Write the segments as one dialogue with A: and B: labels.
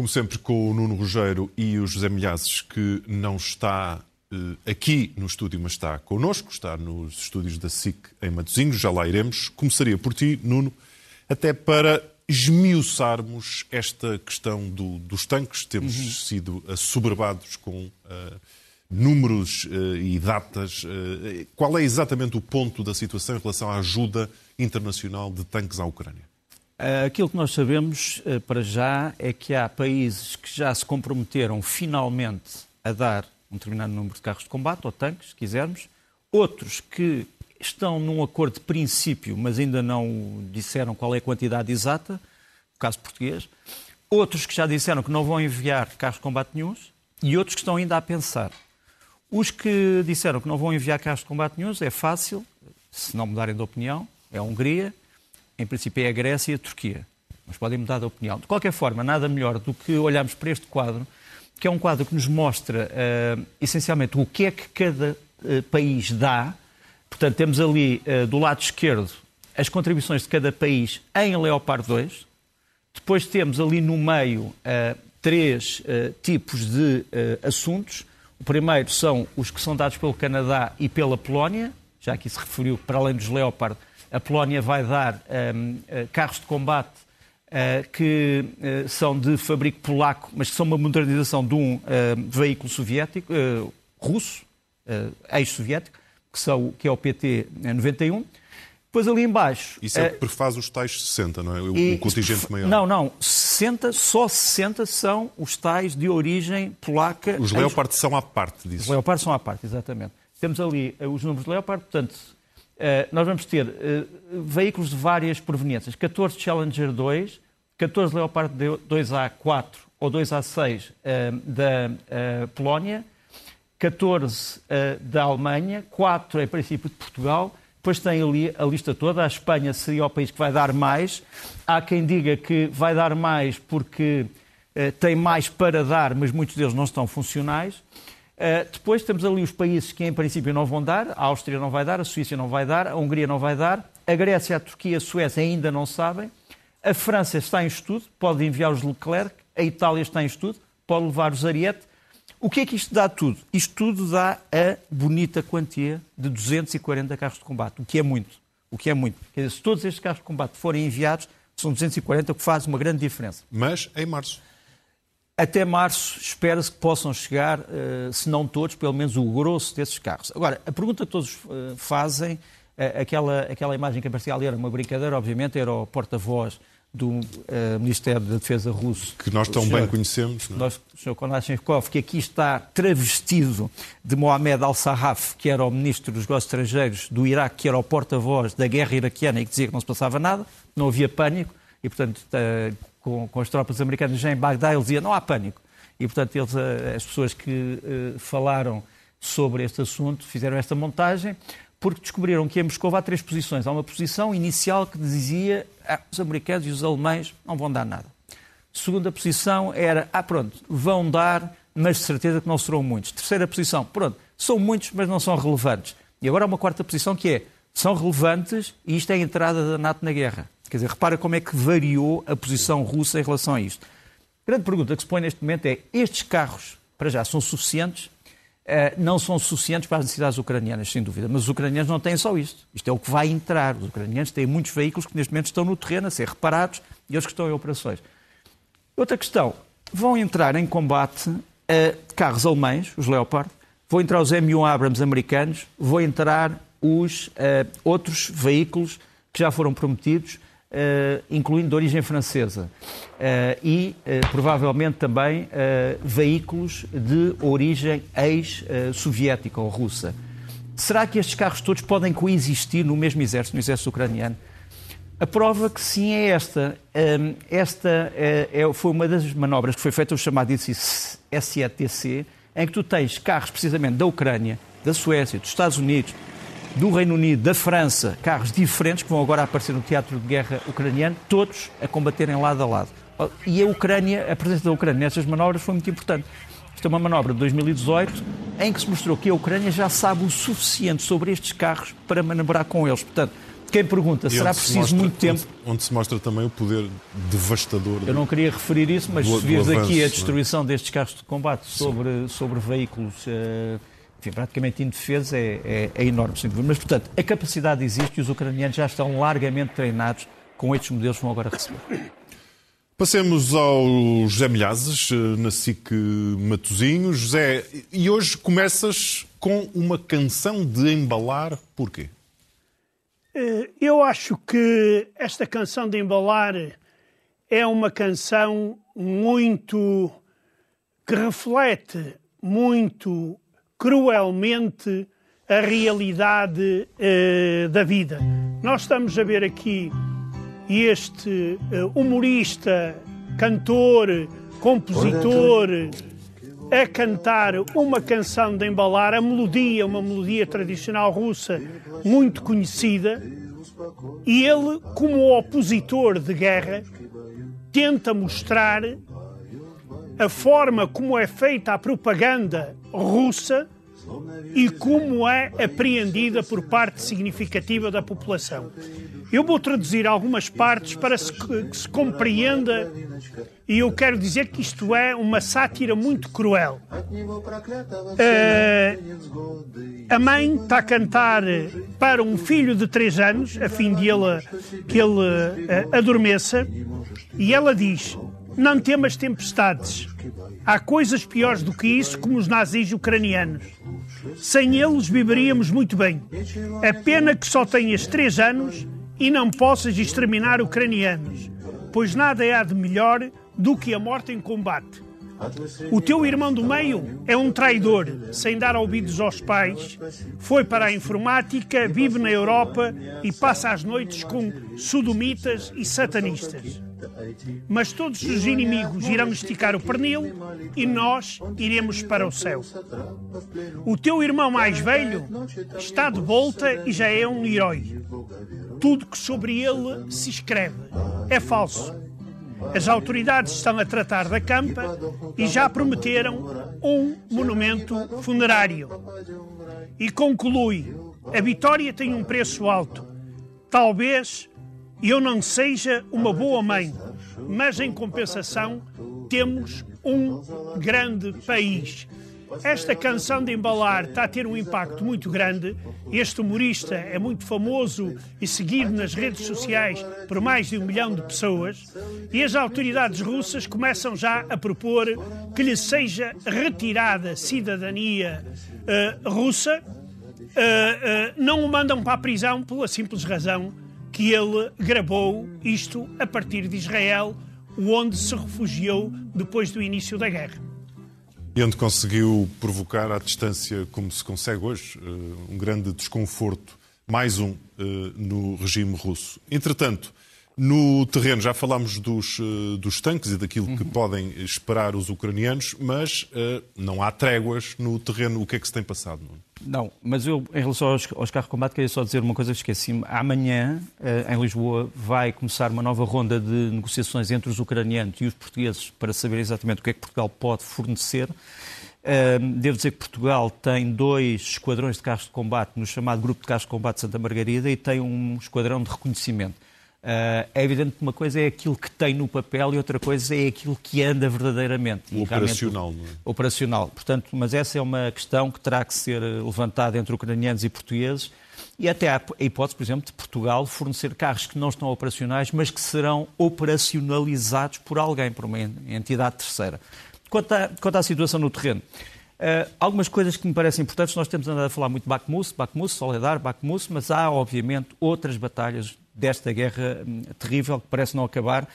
A: Como sempre, com o Nuno Rogério e o José Milhazes, que não está eh, aqui no estúdio, mas está connosco, está nos estúdios da SIC em Matosinhos, já lá iremos. Começaria por ti, Nuno, até para esmiuçarmos esta questão do, dos tanques. Temos uhum. sido assoberbados com uh, números uh, e datas. Uh, qual é exatamente o ponto da situação em relação à ajuda internacional de tanques à Ucrânia?
B: Aquilo que nós sabemos para já é que há países que já se comprometeram finalmente a dar um determinado número de carros de combate ou tanques, se quisermos, outros que estão num acordo de princípio, mas ainda não disseram qual é a quantidade exata, o caso português. Outros que já disseram que não vão enviar carros de combate nenhums e outros que estão ainda a pensar. Os que disseram que não vão enviar carros de combate nenhums é fácil, se não mudarem de opinião, é a Hungria, em princípio é a Grécia e a Turquia. Mas podem mudar de opinião. De qualquer forma, nada melhor do que olharmos para este quadro, que é um quadro que nos mostra uh, essencialmente o que é que cada uh, país dá Portanto, temos ali uh, do lado esquerdo as contribuições de cada país em Leopard 2. Depois temos ali no meio três tipos de assuntos. O primeiro são os que são dados pelo Canadá e pela Polónia. Já aqui se referiu, para além dos Leopard, a Polónia vai dar um, carros de combate que são de fabrico polaco, mas que são uma modernização de um veículo soviético, russo, ex-soviético que, são, que é o PT 91. Depois ali embaixo...
A: Isso é o que prefaz os tais 60, não é? O, e, contingente maior.
B: Não, não. 60, só 60 são os tais de origem polaca.
A: Os Leopard são à parte disso.
B: Os Leopard são à parte, exatamente. Temos ali uh, os números de Leopard, portanto, uh, nós vamos ter uh, veículos de várias proveniências. 14 Challenger 2, 14 Leopard 2A4 ou 2A6 da Polónia, 14 uh, eh, da Alemanha, 4 em princípio de Portugal, depois tem ali a lista toda. A Espanha seria o país que vai dar mais. Há quem diga que vai dar mais porque tem mais para dar, mas muitos deles não estão funcionais. Uh, depois temos ali os países que em princípio não vão dar. A Áustria não vai dar, a Suíça não vai dar, a Hungria não vai dar, a Grécia, a Turquia, a Suécia ainda não sabem. A França está em estudo, pode enviar os Leclerc. A Itália está em estudo, pode levar os Ariete. O que é que isto dá tudo? Isto tudo dá a bonita quantia de 240 carros de combate, o que é muito. O que é muito. Quer dizer, se todos estes carros de combate forem enviados, são 240, o que faz uma grande diferença.
A: Mas em março.
B: Até março espera-se que possam chegar, eh, se não todos, pelo menos o grosso desses carros. Agora, a pergunta que todos eh, fazem, eh, aquela, aquela imagem que aparecia ali era uma brincadeira, obviamente, era o porta-voz do Ministério da Defesa russo.
A: Que nós tão senhor, bem conhecemos. Não é?
B: nós, o Sr. Konashenkov, que aqui está travestido de Mohamed al-Sarraf, que era o Ministro dos Negócios Estrangeiros do Iraque, que era o porta-voz da guerra iraquiana e que dizia que não se passava nada, não havia pânico, e, portanto, com, com, as tropas americanas já em Bagdá, ele dizia não há pânico. E, portanto, eles, uh, as pessoas que falaram sobre este assunto fizeram esta montagem porque descobriram que em Moscou há três posições. Há uma posição inicial que dizia ah, os americanos e os alemães não vão dar nada. Segunda posição era, ah, pronto, vão dar, mas de certeza que não serão muitos. Terceira posição, pronto, são muitos, mas não são relevantes. E agora há uma quarta posição que é, são relevantes e isto é a entrada da NATO na guerra. Quer dizer, repara como é que variou a posição russa em relação a isto. A grande pergunta que se põe neste momento é, estes carros, para já, são suficientes eh, não são suficientes para as necessidades ucranianas, sem dúvida. Mas os ucranianos não têm só isto. Isto é o que vai entrar. Os ucranianos têm muitos veículos que neste momento estão no terreno a ser reparados e os que estão em operações. Outra questão. Vão entrar em combate uh, carros alemães, os Leopard, vão entrar os M1 Abrams americanos, vão entrar os uh, outros veículos que já foram prometidos, Uh, incluindo de origem francesa, uh, e uh, provavelmente também veículos de origem ex-soviética ou russa. Será que estes carros todos podem coexistir no mesmo exército, no exército ucraniano? A prova que sim é esta. Um, esta é, foi uma das manobras que foi feita, o chamado SETC, em que tu tens carros precisamente da Ucrânia, da Suécia, dos Estados Unidos, do Reino Unido, da França, carros diferentes que vão agora aparecer no teatro de guerra ucraniano, todos a combaterem lado a lado. E a Ucrânia, a presença da Ucrânia nessas manobras foi muito importante. Isto é uma manobra de 2018 em que se mostrou que a Ucrânia já sabe o suficiente sobre estes carros para manobrar com eles. Portanto, quem pergunta,
A: E
B: será
A: se
B: preciso
A: mostra-
B: muito tempo?
A: Onde, onde se mostra também o poder devastador.
B: Eu não queria referir isso, mas
A: Do-
B: se vires
A: avanço,
B: aqui a
A: é?
B: destruição destes carros de combate sobre, sobre veículos eh, enfim, praticamente indefesos é, é, é enorme. sem dúvida. Mas, portanto, a capacidade existe e os ucranianos já estão largamente treinados com estes modelos que vão agora receber.
A: Passemos ao José Milhazes, eh, na SIC Matosinhos. José, e hoje começas com uma canção de embalar. Porquê?
C: Eh, Eu acho que esta canção de embalar é uma canção muito que reflete muito cruelmente a realidade eh, da vida. Nós estamos a ver aqui este eh, humorista, cantor, compositor, a cantar uma canção de embalar, a melodia, uma melodia tradicional russa muito conhecida, e ele, como opositor de guerra, tenta mostrar a forma como é feita a propaganda russa e como é apreendida por parte significativa da população. Eu vou traduzir algumas partes para que se compreenda, e eu quero dizer que isto é uma sátira muito cruel. Eh, a mãe está a cantar para um filho de três anos, a fim de ele, que ele eh, adormeça, e ela diz: Não temas tempestades. Há coisas piores do que isso, como os nazis ucranianos. Sem eles viveríamos muito bem. É pena que só tenhas três anos e não possas exterminar ucranianos, pois nada há de melhor do que a morte em combate. O teu irmão do meio é um traidor, sem dar ouvidos aos pais. Foi para a informática, vive na Europa e passa as noites com sodomitas e satanistas. Mas todos os inimigos irão esticar o pernil e nós iremos para o céu. O teu irmão mais velho está de volta e já é um herói. Tudo que sobre ele se escreve é falso. As autoridades estão a tratar da campa e já prometeram um monumento funerário. E conclui: a vitória tem um preço alto. Talvez eu não seja uma boa mãe, mas em compensação temos um grande país. Esta canção de embalar está a ter um impacto muito grande. Este humorista é muito famoso e seguido nas redes sociais por mais de um milhão de pessoas. E as autoridades russas começam já a propor que lhe seja retirada cidadania eh, russa. Eh, eh, não o mandam para a prisão pela simples razão que ele gravou isto a partir de Israel, onde se refugiou depois do início da guerra.
A: E onde conseguiu provocar à distância, como se consegue hoje, eh, um grande desconforto, mais um, eh, no regime russo. Entretanto, no terreno já falámos dos, eh, dos tanques e daquilo que podem esperar os ucranianos, mas eh, não há tréguas no terreno. O que é que se tem passado? Nuno?
B: Não, mas eu, em relação aos, aos carros de combate, queria só dizer uma coisa que esqueci-me. Amanhã, eh, em Lisboa, vai começar uma nova ronda de negociações entre os ucranianos e os portugueses para saber exatamente o que é que Portugal pode fornecer. Eh, Devo dizer que Portugal tem dois esquadrões de carros de combate no chamado Grupo de Carros de Combate Santa Margarida e tem um esquadrão de reconhecimento. Eh, É evidente que uma coisa é aquilo que tem no papel e outra coisa é aquilo que anda verdadeiramente.
A: O operacional, não é?
B: operacional. Portanto, mas essa é uma questão que terá que ser eh, levantada entre ucranianos e portugueses e até a hipótese, por exemplo, de Portugal fornecer carros que não estão operacionais, mas que serão operacionalizados por alguém, por uma entidade terceira. Quanto à, quanto à situação no terreno, eh, algumas coisas que me parecem importantes, nós temos andado a falar muito de Bakhmut, Bakhmut, Soledar, Bakhmut, mas há, obviamente, outras batalhas desta guerra hum, terrível que parece não acabar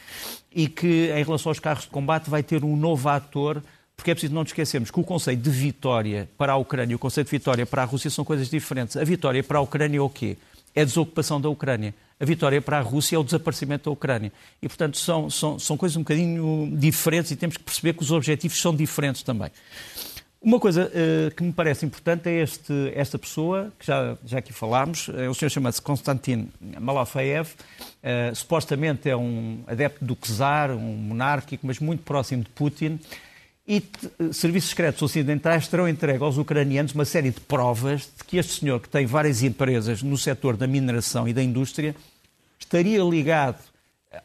B: e que, em relação aos carros de combate, vai ter um novo ator porque é preciso não nos esquecermos que o conceito de vitória para a Ucrânia e o conceito de vitória para a Rússia são coisas diferentes. A vitória para a Ucrânia é o quê? É a desocupação da Ucrânia. A vitória para a Rússia é o desaparecimento da Ucrânia. E, portanto, são, são, são coisas um bocadinho diferentes e temos que perceber que os objetivos são diferentes também. Uma coisa eh, que me parece importante é este, esta pessoa, que já, já aqui falámos, eh, o senhor chama-se Konstantin Malafeev, eh, supostamente é um adepto do czar, um monárquico, mas muito próximo de Putin, e serviços secretos ocidentais terão entregue aos ucranianos uma série de provas de que este senhor, que tem várias empresas no setor da mineração e da indústria, estaria ligado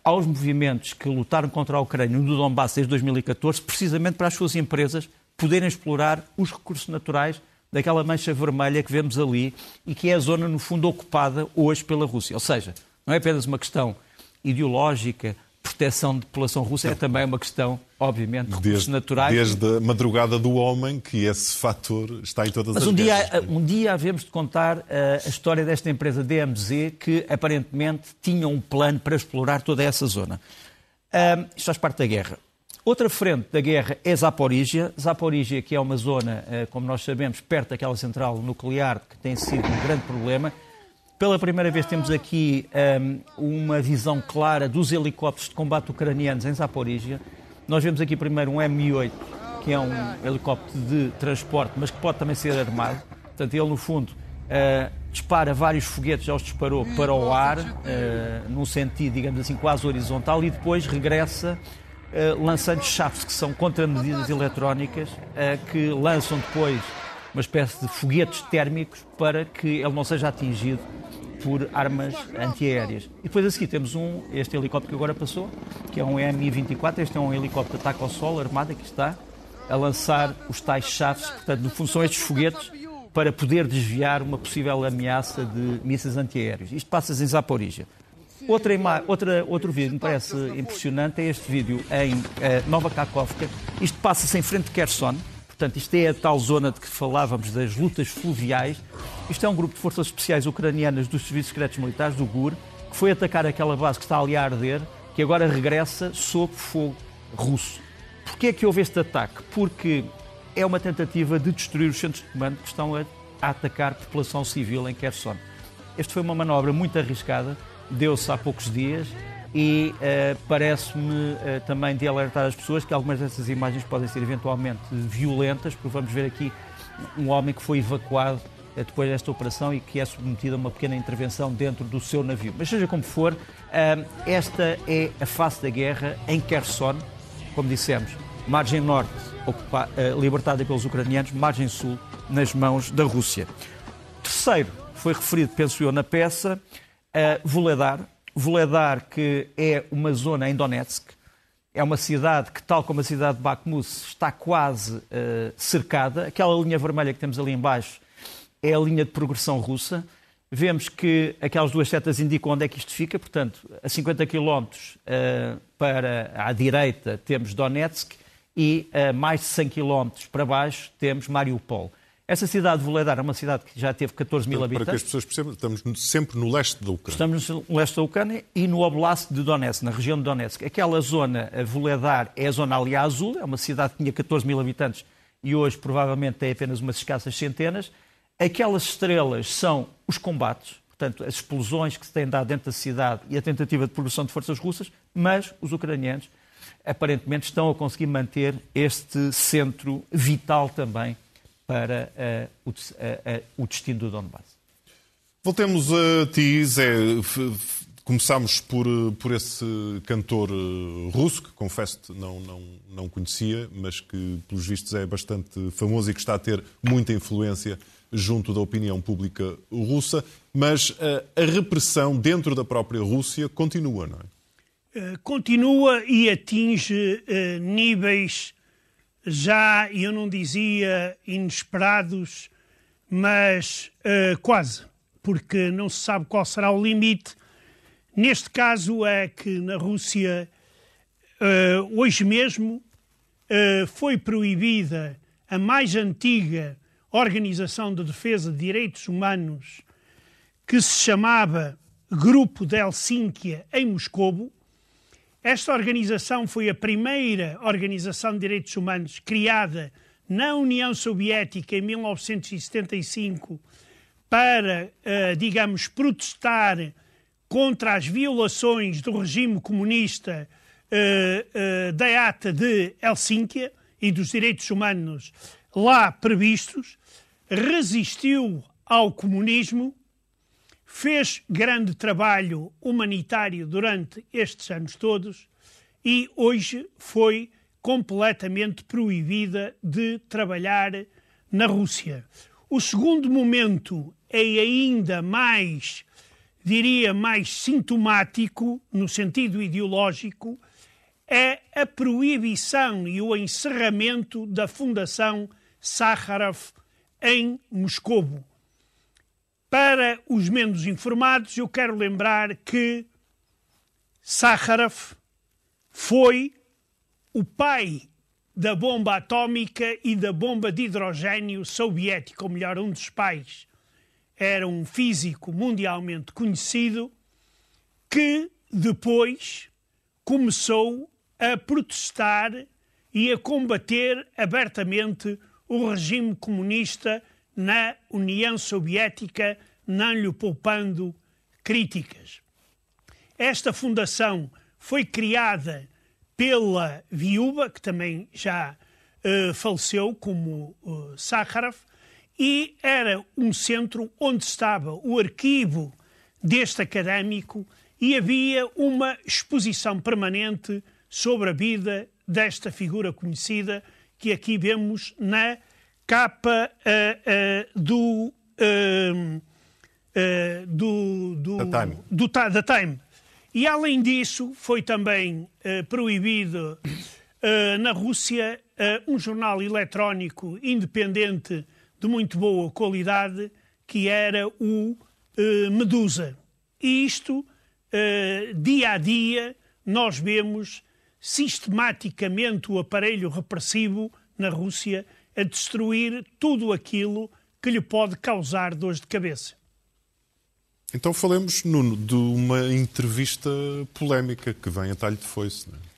B: aos movimentos que lutaram contra a Ucrânia no Donbass desde 2014, precisamente para as suas empresas poderem explorar os recursos naturais daquela mancha vermelha que vemos ali e que é a zona, no fundo, ocupada hoje pela Rússia. Ou seja, não é apenas uma questão ideológica, proteção de população russa, é também uma questão, obviamente, de recursos
A: desde,
B: naturais.
A: Desde a madrugada do homem, que esse fator está em todas
B: Mas
A: as
B: um dia,
A: guerras.
B: um dia havemos de contar uh, a história desta empresa DMZ, que aparentemente tinha um plano para explorar toda essa zona. Uh, isto faz parte da guerra. Outra frente da guerra é Zaporígia. Zaporígia, que é uma zona, uh, como nós sabemos, perto daquela central nuclear, que tem sido um grande problema. Pela primeira vez temos aqui um, uma visão clara dos helicópteros de combate ucranianos em Zaporígia. Nós vemos aqui primeiro um Mi-8, que é um helicóptero de transporte, mas que pode também ser armado. Portanto, ele, no fundo, uh, dispara vários foguetes, já os disparou para o ar, uh, num sentido, digamos assim, quase horizontal, e depois regressa lançando chaves que são contramedidas eletrónicas, que lançam depois uma espécie de foguetes térmicos para que ele não seja atingido por armas antiaéreas. E depois a seguir temos um, este helicóptero que agora passou, que é um Mi-24, este é um helicóptero de ataque ao solo, armado, aqui está, a lançar os tais chaves, portanto, no fundo são estes foguetes para poder desviar uma possível ameaça de mísseis antiaéreos. Isto passa-se em Zaporizhia. Outra, outra, outro vídeo me parece impressionante é este vídeo em uh, Nova Kakovka. Isto passa-se em frente de Kherson, Portanto, isto é a tal zona de que falávamos das lutas fluviais. Isto é um grupo de forças especiais ucranianas dos serviços secretos militares, do GUR, que foi atacar aquela base que está ali a arder, que agora regressa sob fogo russo. Porquê é que houve este ataque? Porque é uma tentativa de destruir os centros de comando que estão a, a atacar população civil em Kherson. Esta foi uma manobra muito arriscada, deu-se há poucos dias e uh, parece-me uh, também de alertar as pessoas que algumas dessas imagens podem ser eventualmente violentas, porque vamos ver aqui um homem que foi evacuado uh, depois desta operação e que é submetido a uma pequena intervenção dentro do seu navio. Mas seja como for, esta é a face da guerra em Kherson, como dissemos, margem norte ocupa, libertada pelos ucranianos, margem sul nas mãos da Rússia. Terceiro, foi referido, penso eu, na peça, Voledar, Voledar, que é uma zona em Donetsk, é uma cidade que, tal como a cidade de Bakhmut, está quase uh, cercada. Aquela linha vermelha que temos ali embaixo é a linha de progressão russa. Vemos que aquelas duas setas indicam onde é que isto fica, portanto, a 50 km uh, para a direita temos Donetsk e a mais de 100 km para baixo temos Mariupol. Essa cidade de Voledar é uma cidade que já teve 14 mil habitantes.
A: Para que as pessoas percebam, estamos sempre no leste da Ucrânia.
B: Estamos no leste da Ucrânia e no Oblast de Donetsk, na região de Donetsk. Aquela zona, a Voledar, é a zona ali azul, é uma cidade que tinha 14 mil habitantes e hoje provavelmente tem apenas umas escassas centenas. Aquelas estrelas são os combates, portanto, as explosões que se têm dado dentro da cidade e a tentativa de progressão de forças russas, mas os ucranianos aparentemente estão a conseguir manter este centro vital também para uh, o, uh, uh, o, destino do Donbass.
A: Voltemos a ti, Zé. Começámos por, por esse cantor russo, que confesso não, não, não conhecia, mas que, pelos vistos, é bastante famoso e que está a ter muita influência junto da opinião pública russa. Mas a, a repressão dentro da própria Rússia continua, não é?
C: Continua e atinge níveis já, eu não dizia inesperados, mas uh, quase, porque não se sabe qual será o limite. Neste caso é que na Rússia, uh, hoje mesmo, uh, foi proibida a mais antiga organização de defesa de direitos humanos, que se chamava Grupo de Helsínquia, em Moscovo, esta organização foi a primeira organização de direitos humanos criada na União Soviética em 1975 para, uh, digamos, protestar contra as violações do regime comunista uh, uh, da ata de Helsínquia e dos direitos humanos lá previstos, resistiu ao comunismo fez grande trabalho humanitário durante estes anos todos e hoje foi completamente proibida de trabalhar na Rússia. O segundo momento é ainda mais, diria, mais sintomático, no sentido ideológico, é a proibição e o encerramento da Fundação Sakharov em Moscou. Para os menos informados, eu quero lembrar que Sakharov foi o pai da bomba atómica e da bomba de hidrogênio soviética, ou melhor, um dos pais. Era um físico mundialmente conhecido que depois começou a protestar e a combater abertamente o regime comunista na União Soviética, não lhe poupando críticas. Esta fundação foi criada pela viúva, que também já uh, faleceu, como uh, Sakharov, e era um centro onde estava o arquivo deste académico e havia uma exposição permanente sobre a vida desta figura conhecida que aqui vemos na capa uh, uh, do, uh, do, do,
A: da Time.
C: Do, da Time. E além disso, foi também proibido na Rússia um jornal eletrónico independente de muito boa qualidade, que era o Medusa. E isto, dia a dia, nós vemos sistematicamente o aparelho repressivo na Rússia a destruir tudo aquilo que lhe pode causar dores de cabeça.
A: Então falemos, Nuno, de uma entrevista polémica que vem a talho de foice. Não é?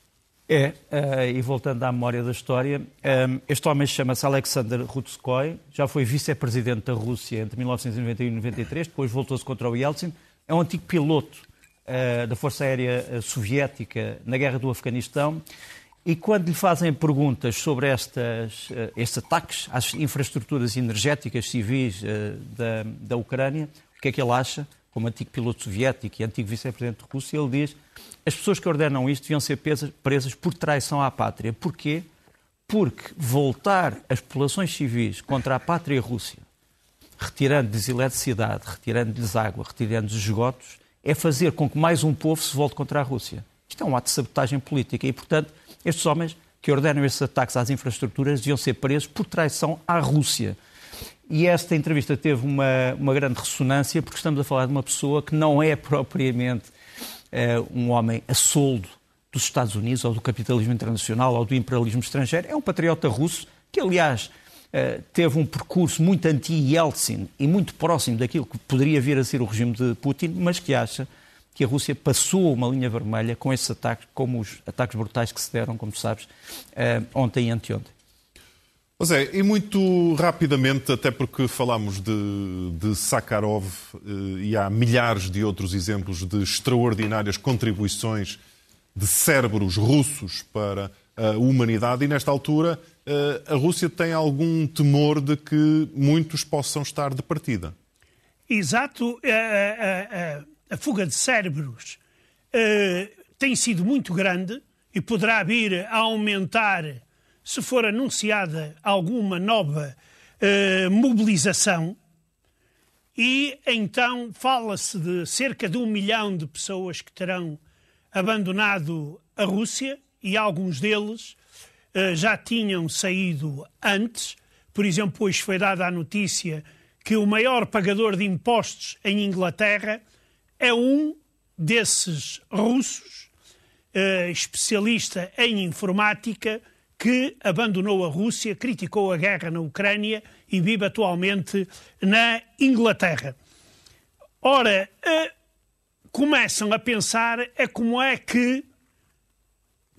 B: É, uh, e voltando à memória da história, um, eh, este homem chama-se Alexander Rutskoy, já foi vice-presidente da Rússia entre 1991 e 1993, depois voltou-se contra o Yeltsin, é um antigo piloto uh, da Força Aérea Soviética na Guerra do Afeganistão e quando lhe fazem perguntas sobre estas, uh, estes ataques às infraestruturas energéticas civis uh, da, da Ucrânia, o que é que ele acha? Como antigo piloto soviético e antigo vice-presidente de Rússia, ele diz as pessoas que ordenam isto deviam ser presas, presas por traição à pátria. Porquê? Porque voltar as populações civis contra a pátria Rússia, retirando-lhes eletricidade, retirando-lhes água, retirando-lhes esgotos, é fazer com que mais um povo se volte contra a Rússia. Isto é um ato de sabotagem política e, portanto, estes homens que ordenam estes ataques às infraestruturas deviam ser presos por traição à Rússia. E esta entrevista teve uma, uma grande ressonância porque estamos a falar de uma pessoa que não é propriamente uh, um homem a soldo dos Estados Unidos ou do capitalismo internacional ou do imperialismo estrangeiro. É um patriota russo que, aliás, uh, teve um percurso muito anti-Yeltsin e muito próximo daquilo que poderia vir a ser o regime de Putin, mas que acha que a Rússia passou uma linha vermelha com esses ataques, como os ataques brutais que se deram, como tu sabes, uh, ontem e anteontem.
A: Pois é, e muito rapidamente, até porque falámos de, de Sakharov uh, e há milhares de outros exemplos de extraordinárias contribuições de cérebros russos para a humanidade, e nesta altura uh, a Rússia tem algum temor de que muitos possam estar de partida.
C: Exato a fuga de cérebros uh, tem sido muito grande e poderá vir a aumentar se for anunciada alguma nova uh, mobilização. E então fala-se de cerca de um milhão de pessoas que terão abandonado a Rússia e alguns deles uh, já tinham saído antes. Por exemplo, hoje foi dada a notícia que o maior pagador de impostos em Inglaterra é um desses russos, uh, especialista em informática, que abandonou a Rússia, criticou a guerra na Ucrânia e vive atualmente na Inglaterra. Ora, uh, começam a pensar é como é que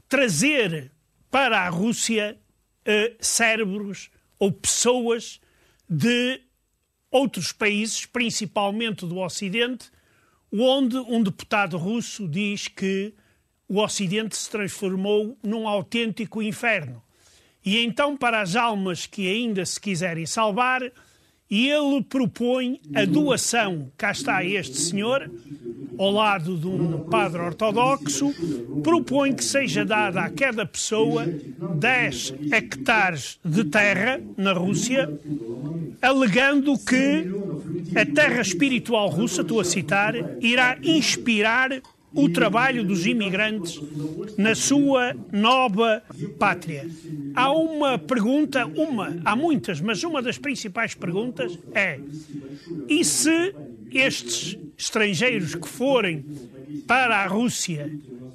C: trazer para a Rússia uh, cérebros ou pessoas de outros países, principalmente do Ocidente, onde um deputado russo diz que o Ocidente se transformou num autêntico inferno. E então, para as almas que ainda se quiserem salvar, ele propõe a doação, cá está este senhor, ao lado de um padre ortodoxo, propõe que seja dada a cada pessoa 10 hectares de terra na Rússia, alegando que a terra espiritual russa, estou a citar, irá inspirar o trabalho dos imigrantes na sua nova pátria. Há uma pergunta, uma, há muitas, mas uma das principais perguntas é: e se estes estrangeiros que forem para a Rússia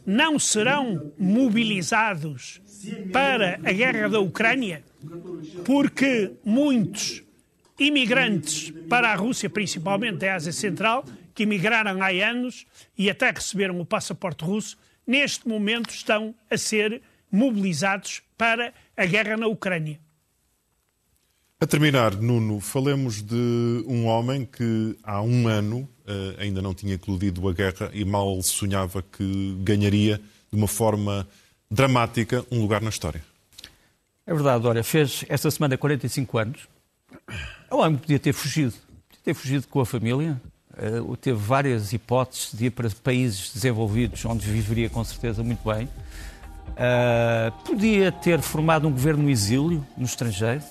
C: não serão mobilizados para a guerra da Ucrânia? Porque muitos imigrantes para a Rússia, principalmente da Ásia Central, que emigraram há anos e até receberam o passaporte russo, neste momento estão a ser mobilizados para a guerra na Ucrânia.
A: A terminar, Nuno, falemos de um homem que há um ano uh, ainda não tinha eclodido a guerra e mal sonhava que ganharia de uma forma dramática um lugar na história.
B: É verdade, olha, fez esta semana 45 anos. O homem podia ter fugido, podia ter fugido com a família, uh, teve várias hipóteses de ir para países desenvolvidos, onde viveria com certeza muito bem. Uh, podia ter formado um governo no exílio, no estrangeiro,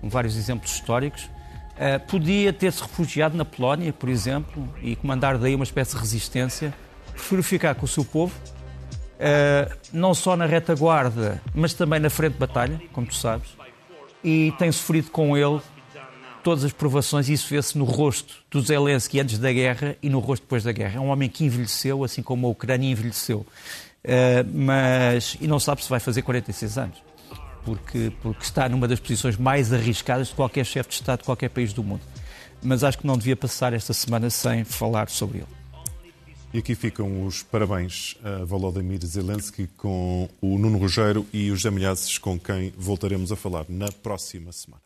B: com vários exemplos históricos. Uh, podia ter-se refugiado na Polónia, por exemplo, e comandar daí uma espécie de resistência. Prefiro ficar com o seu povo, uh, não só na retaguarda, mas também na frente de batalha, como tu sabes, e tem sofrido com ele todas as provações, e isso vê-se no rosto do Zelensky antes da guerra e no rosto depois da guerra. É um homem que envelheceu, assim como a Ucrânia envelheceu. Uh, mas, e não sabe se vai fazer 46 anos, porque, porque está numa das posições mais arriscadas de qualquer chefe de Estado de qualquer país do mundo. Mas acho que não devia passar esta semana sem falar sobre ele.
A: E aqui ficam os parabéns a Volodymyr Zelensky com o Nuno Rogério e os José com quem voltaremos a falar na próxima semana.